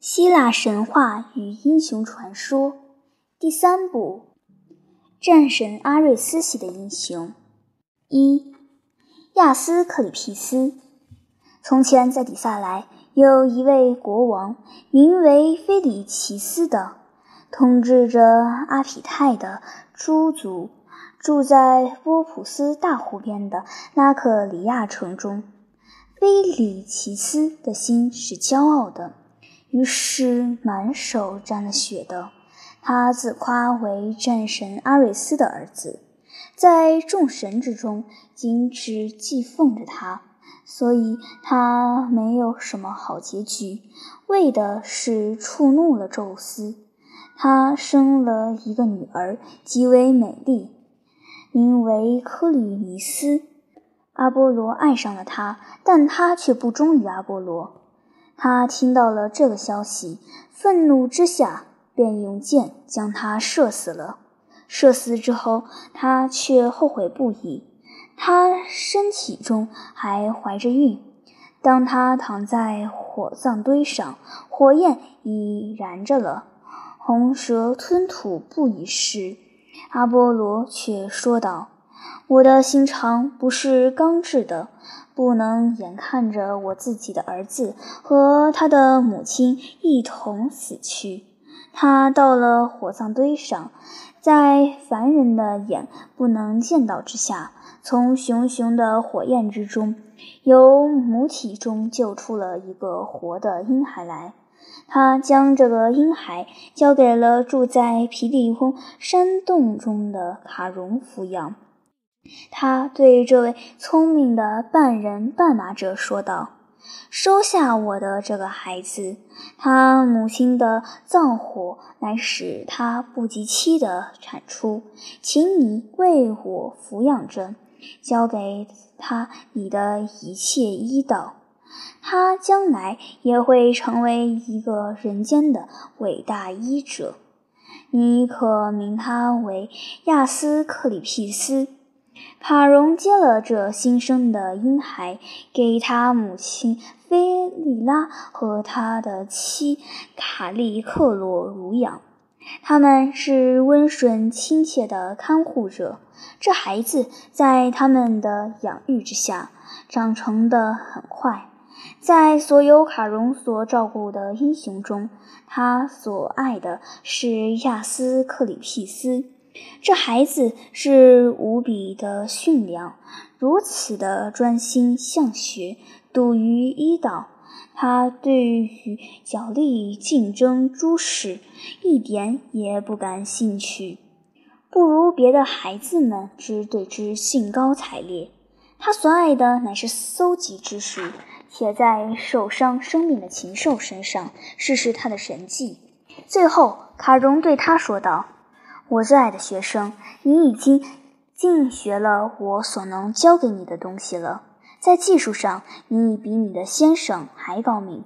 希腊神话与英雄传说第三部：战神阿瑞斯系的英雄。一、亚斯克里皮斯。从前，在底萨莱有一位国王，名为菲里奇斯的，统治着阿匹泰的诸族，住在波普斯大湖边的拉克里亚城中。菲里奇斯的心是骄傲的，于是满手沾了血的。他自夸为战神阿瑞斯的儿子，在众神之中仅只祭奉着他，所以他没有什么好结局，为的是触怒了宙斯。他生了一个女儿，极为美丽，名为科里尼斯。阿波罗爱上了她，但他却不忠于阿波罗。他听到了这个消息，愤怒之下便用箭将他射死了。射死之后，他却后悔不已。他身体中还怀着孕。当他躺在火葬堆上，火焰已燃着了，红蛇吞吐不已时，阿波罗却说道。我的心肠不是刚制的，不能眼看着我自己的儿子和他的母亲一同死去。他到了火葬堆上，在凡人的眼不能见到之下，从熊熊的火焰之中，由母体中救出了一个活的婴孩来。他将这个婴孩交给了住在皮利翁山洞中的卡戎抚养。他对这位聪明的半人半马者说道：“收下我的这个孩子，他母亲的脏火乃使他不及期的产出，请你为我抚养着，交给他你的一切医道，他将来也会成为一个人间的伟大医者。你可名他为亚斯克里庇斯。”卡戎接了这新生的婴孩，给他母亲菲利拉和他的妻卡利克罗乳养。他们是温顺亲切的看护者。这孩子在他们的养育之下，长成得很快。在所有卡戎所照顾的英雄中，他所爱的是亚斯克里庇斯。这孩子是无比的驯良，如此的专心向学，笃于医道。他对于角力竞争诸事一点也不感兴趣，不如别的孩子们之对之兴高采烈。他所爱的乃是搜集知识，且在受伤生病的禽兽身上试试他的神迹。最后，卡戎对他说道。我最爱的学生，你已经尽学了我所能教给你的东西了。在技术上，你已比你的先生还高明。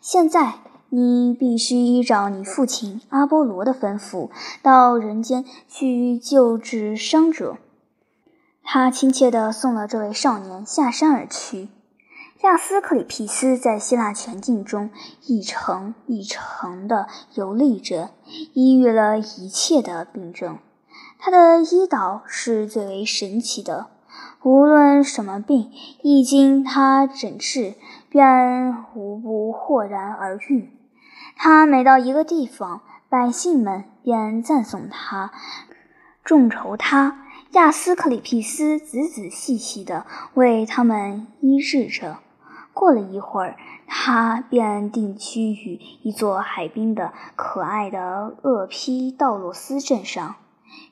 现在，你必须依照你父亲阿波罗的吩咐，到人间去救治伤者。他亲切地送了这位少年下山而去。亚斯克里皮斯在希腊全境中一程一程地游历着，医愈了一切的病症。他的医道是最为神奇的，无论什么病，一经他诊治，便无不豁然而愈。他每到一个地方，百姓们便赞颂他，众筹他。亚斯克里皮斯仔仔细细地为他们医治着。过了一会儿，他便定居于一座海滨的可爱的厄披道洛斯镇上。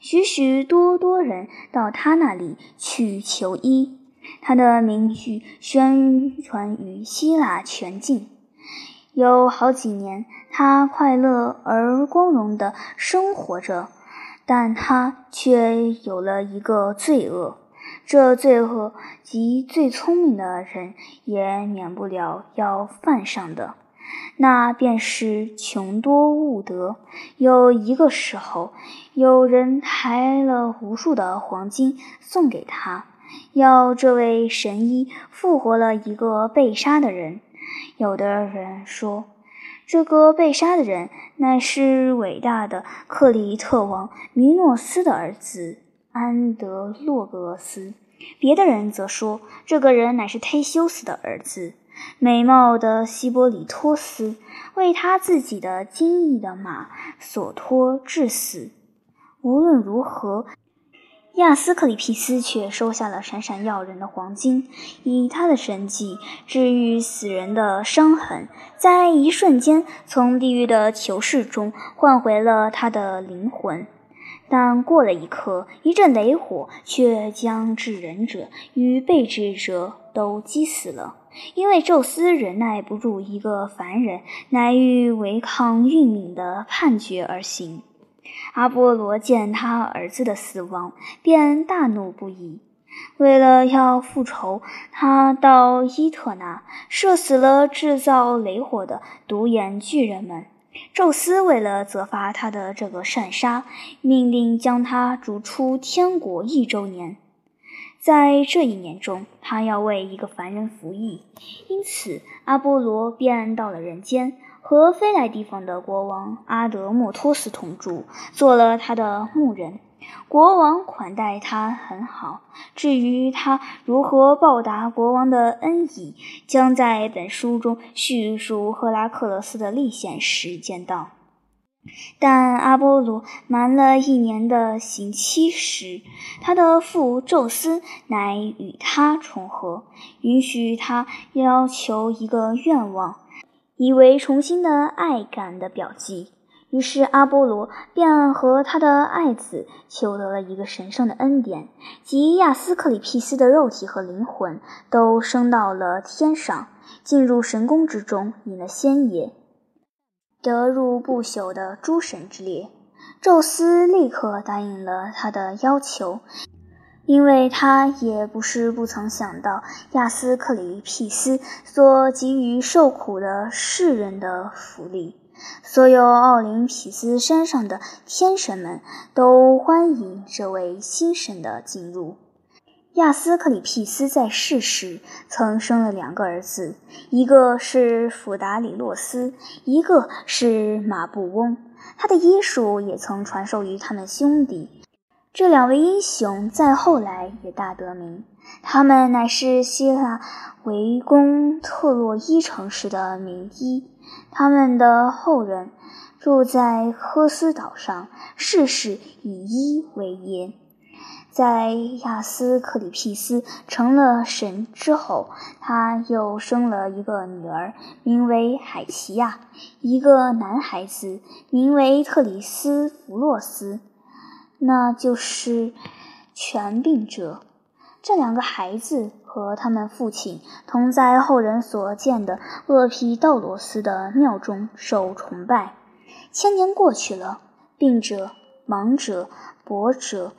许许多多人到他那里去求医，他的名句宣传于希腊全境。有好几年，他快乐而光荣地生活着，但他却有了一个罪恶。这罪恶及最聪明的人也免不了要犯上的，那便是穷多恶德。有一个时候，有人抬了无数的黄金送给他，要这位神医复活了一个被杀的人。有的人说，这个被杀的人乃是伟大的克里特王弥诺斯的儿子安德洛格斯。别的人则说，这个人乃是忒修斯的儿子，美貌的希波里托斯为他自己的精益的马所托致死。无论如何，亚斯克里皮斯却收下了闪闪耀人的黄金，以他的神迹治愈死人的伤痕，在一瞬间从地狱的囚室中换回了他的灵魂。但过了一刻，一阵雷火却将治人者与被治者都击死了。因为宙斯忍耐不住一个凡人乃欲违抗运命的判决而行。阿波罗见他儿子的死亡，便大怒不已。为了要复仇，他到伊特纳射死了制造雷火的独眼巨人们。宙斯为了责罚他的这个善杀，命令将他逐出天国一周年。在这一年中，他要为一个凡人服役，因此阿波罗便到了人间，和飞来地方的国王阿德莫托斯同住，做了他的牧人。国王款待他很好。至于他如何报答国王的恩义，将在本书中叙述赫拉克勒斯的历险时见到。但阿波罗瞒了一年的刑期时，他的父宙斯乃与他重合，允许他要求一个愿望，以为重新的爱感的表记。于是阿波罗便和他的爱子求得了一个神圣的恩典，即亚斯克里庇斯的肉体和灵魂都升到了天上，进入神宫之中，饮了仙液，得入不朽的诸神之列。宙斯立刻答应了他的要求，因为他也不是不曾想到亚斯克里庇斯所给予受苦的世人的福利。所有奥林匹斯山上的天神们都欢迎这位新神的进入。亚斯克里庇斯在世时曾生了两个儿子，一个是弗达里洛斯，一个是马布翁。他的医术也曾传授于他们兄弟。这两位英雄在后来也大得名，他们乃是希腊围攻特洛伊城时的名医。他们的后人住在科斯岛上，世世以医为业。在亚斯克里庇斯成了神之后，他又生了一个女儿，名为海奇亚；一个男孩子，名为特里斯弗洛斯，那就是权病者。这两个孩子。和他们父亲同在后人所建的厄皮道罗斯的庙中受崇拜。千年过去了，病者、盲者、跛者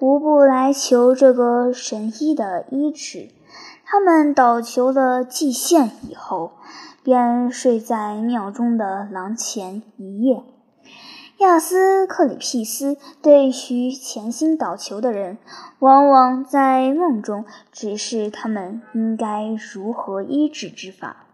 无不来求这个神医的医治。他们祷求了祭献以后，便睡在庙中的廊前一夜。亚斯克里庇斯对于潜心祷求的人，往往在梦中指示他们应该如何医治之法。